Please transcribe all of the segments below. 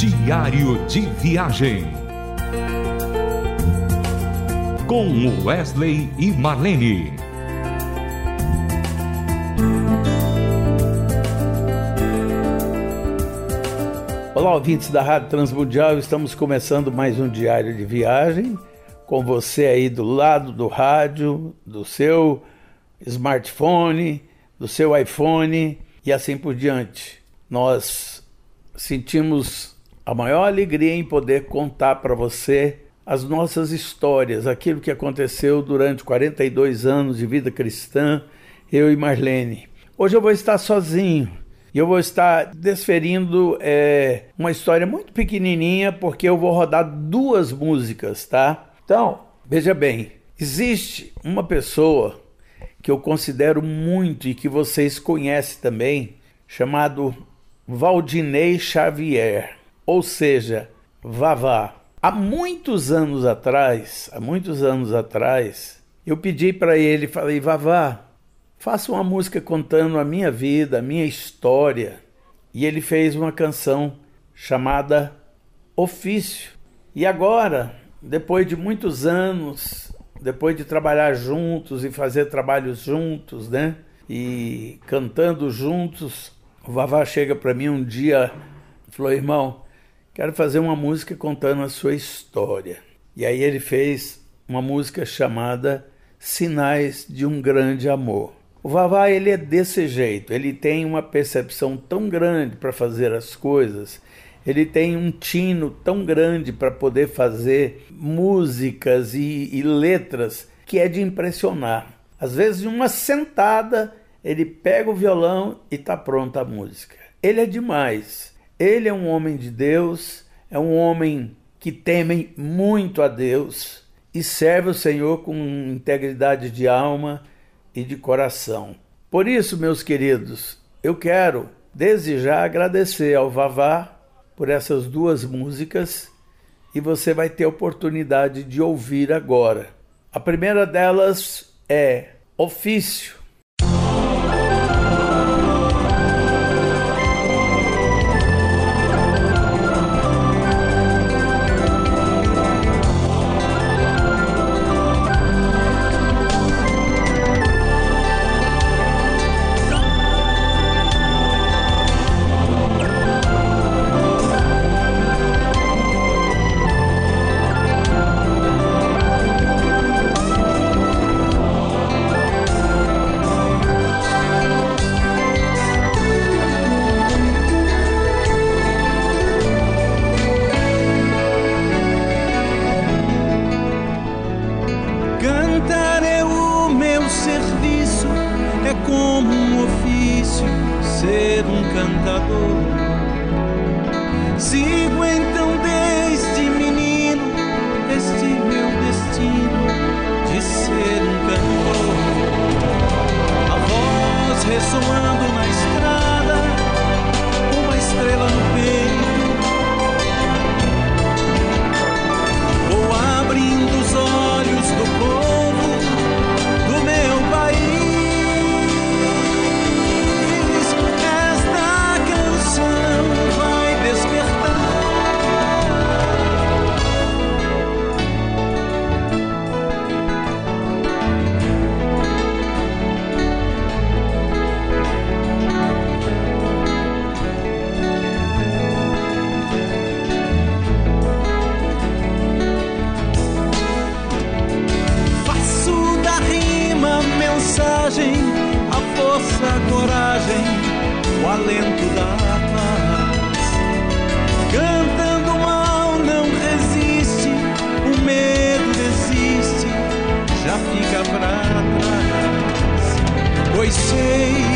Diário de Viagem. Com Wesley e Marlene. Olá, ouvintes da Rádio Transmundial, estamos começando mais um Diário de Viagem com você aí do lado do rádio, do seu smartphone, do seu iPhone e assim por diante. Nós sentimos a maior alegria em poder contar para você as nossas histórias, aquilo que aconteceu durante 42 anos de vida cristã, eu e Marlene. Hoje eu vou estar sozinho e eu vou estar desferindo é, uma história muito pequenininha, porque eu vou rodar duas músicas, tá? Então, veja bem, existe uma pessoa que eu considero muito e que vocês conhecem também, chamado Valdinei Xavier, ou seja, Vavá. Há muitos anos atrás, há muitos anos atrás, eu pedi para ele, falei, Vavá, faça uma música contando a minha vida, a minha história. E ele fez uma canção chamada Ofício. E agora, depois de muitos anos, depois de trabalhar juntos e fazer trabalhos juntos, né? E cantando juntos, o Vavá chega para mim um dia e falou: irmão, quero fazer uma música contando a sua história. E aí ele fez uma música chamada Sinais de um Grande Amor. O Vavá ele é desse jeito, ele tem uma percepção tão grande para fazer as coisas ele tem um tino tão grande para poder fazer músicas e, e, letras que é de impressionar. Às vezes, em uma sentada, ele pega o violão e está pronta a música. Ele é demais. Ele é um homem de Deus, é um homem que teme muito a Deus e serve o Senhor com integridade de alma e de coração. Por isso, meus queridos, eu quero desde já agradecer ao Vavá por essas duas músicas e você vai ter oportunidade de ouvir agora. A primeira delas é Ofício, alento da paz. Cantando mal não resiste, o medo desiste, já fica pra trás. Pois sei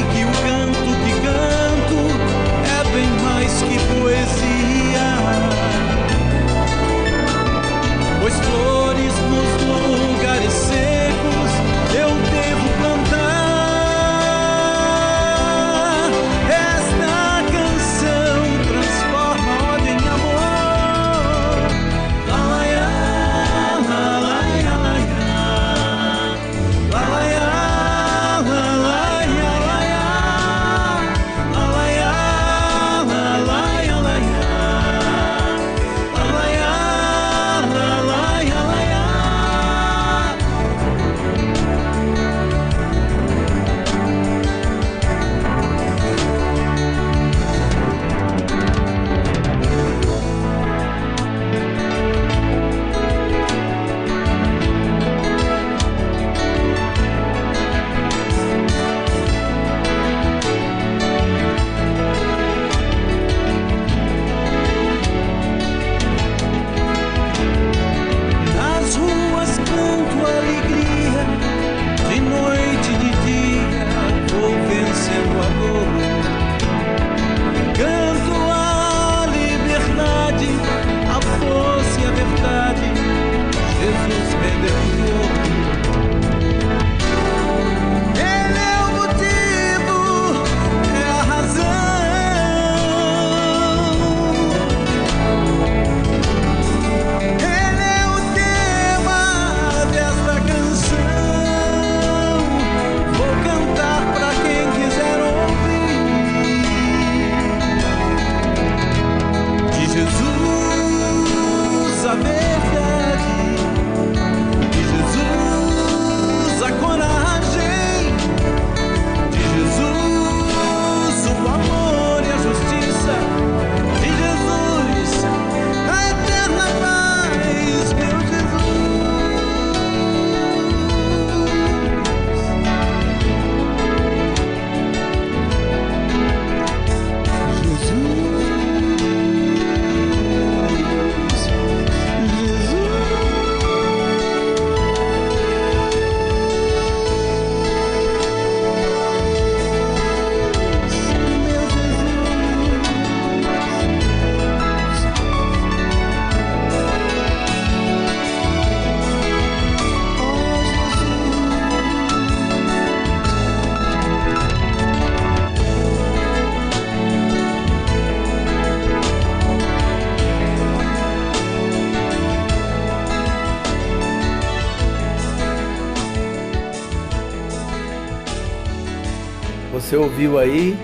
Você ouviu aí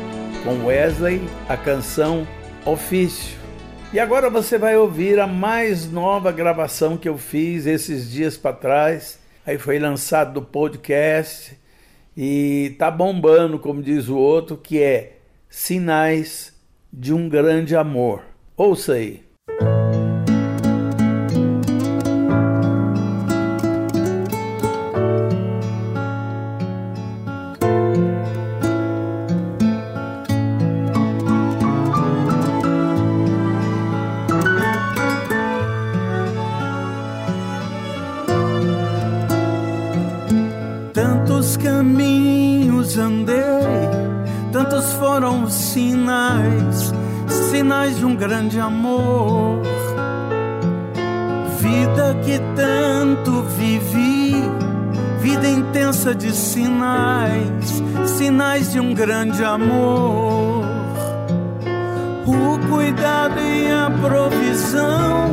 com Wesley a canção Ofício. E agora você vai ouvir a mais nova gravação que eu fiz esses dias para trás. Aí foi lançado do podcast e tá bombando, como diz o outro, que é Sinais de um Grande Amor. Ouça aí. Sinais de um grande amor. Vida que tanto vivi, vida intensa de sinais, sinais de um grande amor. O cuidado e a provisão,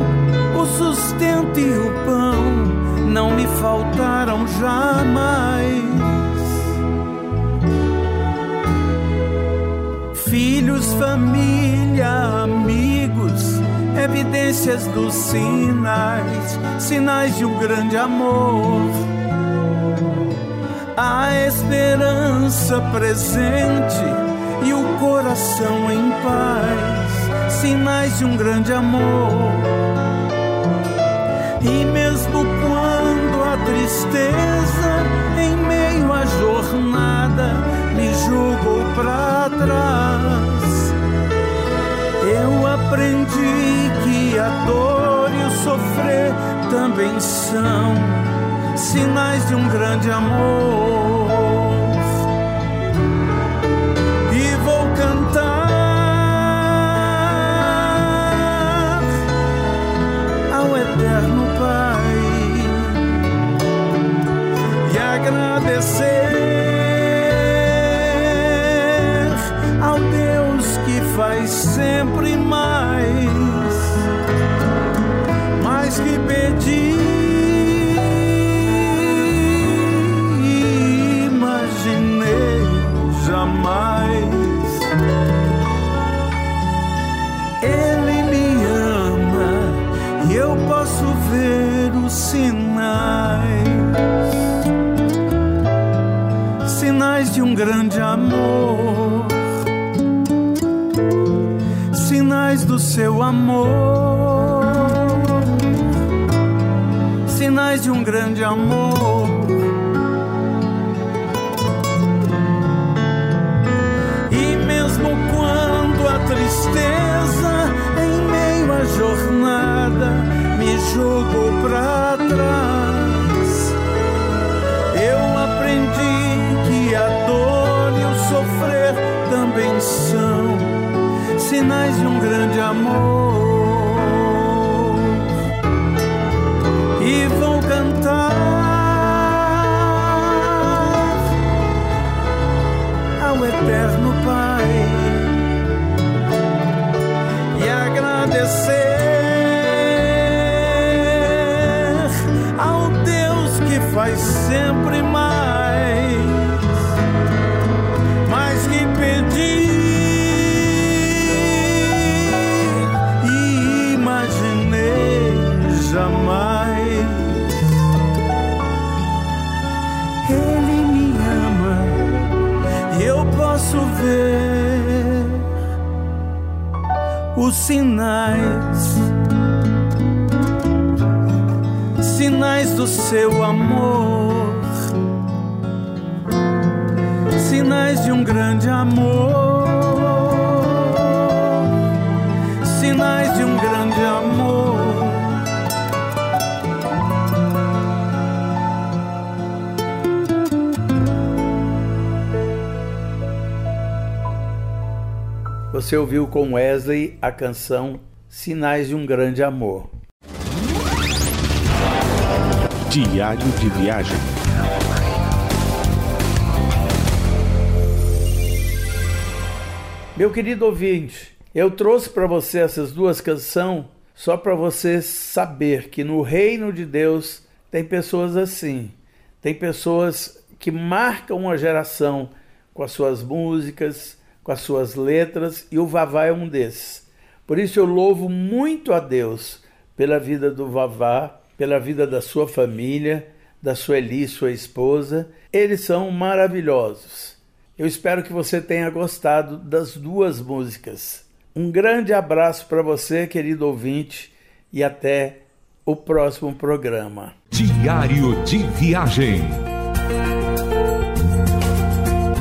o sustento e o pão não me faltaram jamais. Filhos, família, amigos, evidências dos sinais, sinais de um grande amor. A esperança presente e o coração em paz, sinais de um grande amor. E mesmo quando a tristeza em meio à jornada me jogou para aprendi que a dor e o sofrer também são sinais de um grande amor. Jamais. Ele me ama e eu posso ver os sinais, sinais de um grande amor sinais do seu amor, sinais de um grande amor. Tristeza em meio à jornada me jogou para trás, eu aprendi que a dor e o sofrer também são sinais de um grande amor. E vou cantar ao Eterno agradecer ao Deus que faz sempre mais, sinais, sinais do seu amor, sinais de um grande amor. Sinais de um grande amor. Você ouviu com Wesley a canção Sinais de um Grande Amor. Diário de Viagem. Meu querido ouvinte, eu trouxe para você essas duas canções só para você saber que no reino de Deus tem pessoas assim. Tem pessoas que marcam uma geração com as suas músicas, com as suas letras, e o Vavá é um desses. Por isso eu louvo muito a Deus pela vida do Vavá, pela vida da sua família, da Sueli, sua esposa. Eles são maravilhosos. Eu espero que você tenha gostado das duas músicas. Um grande abraço para você, querido ouvinte, e até o próximo programa. Diário de Viagem.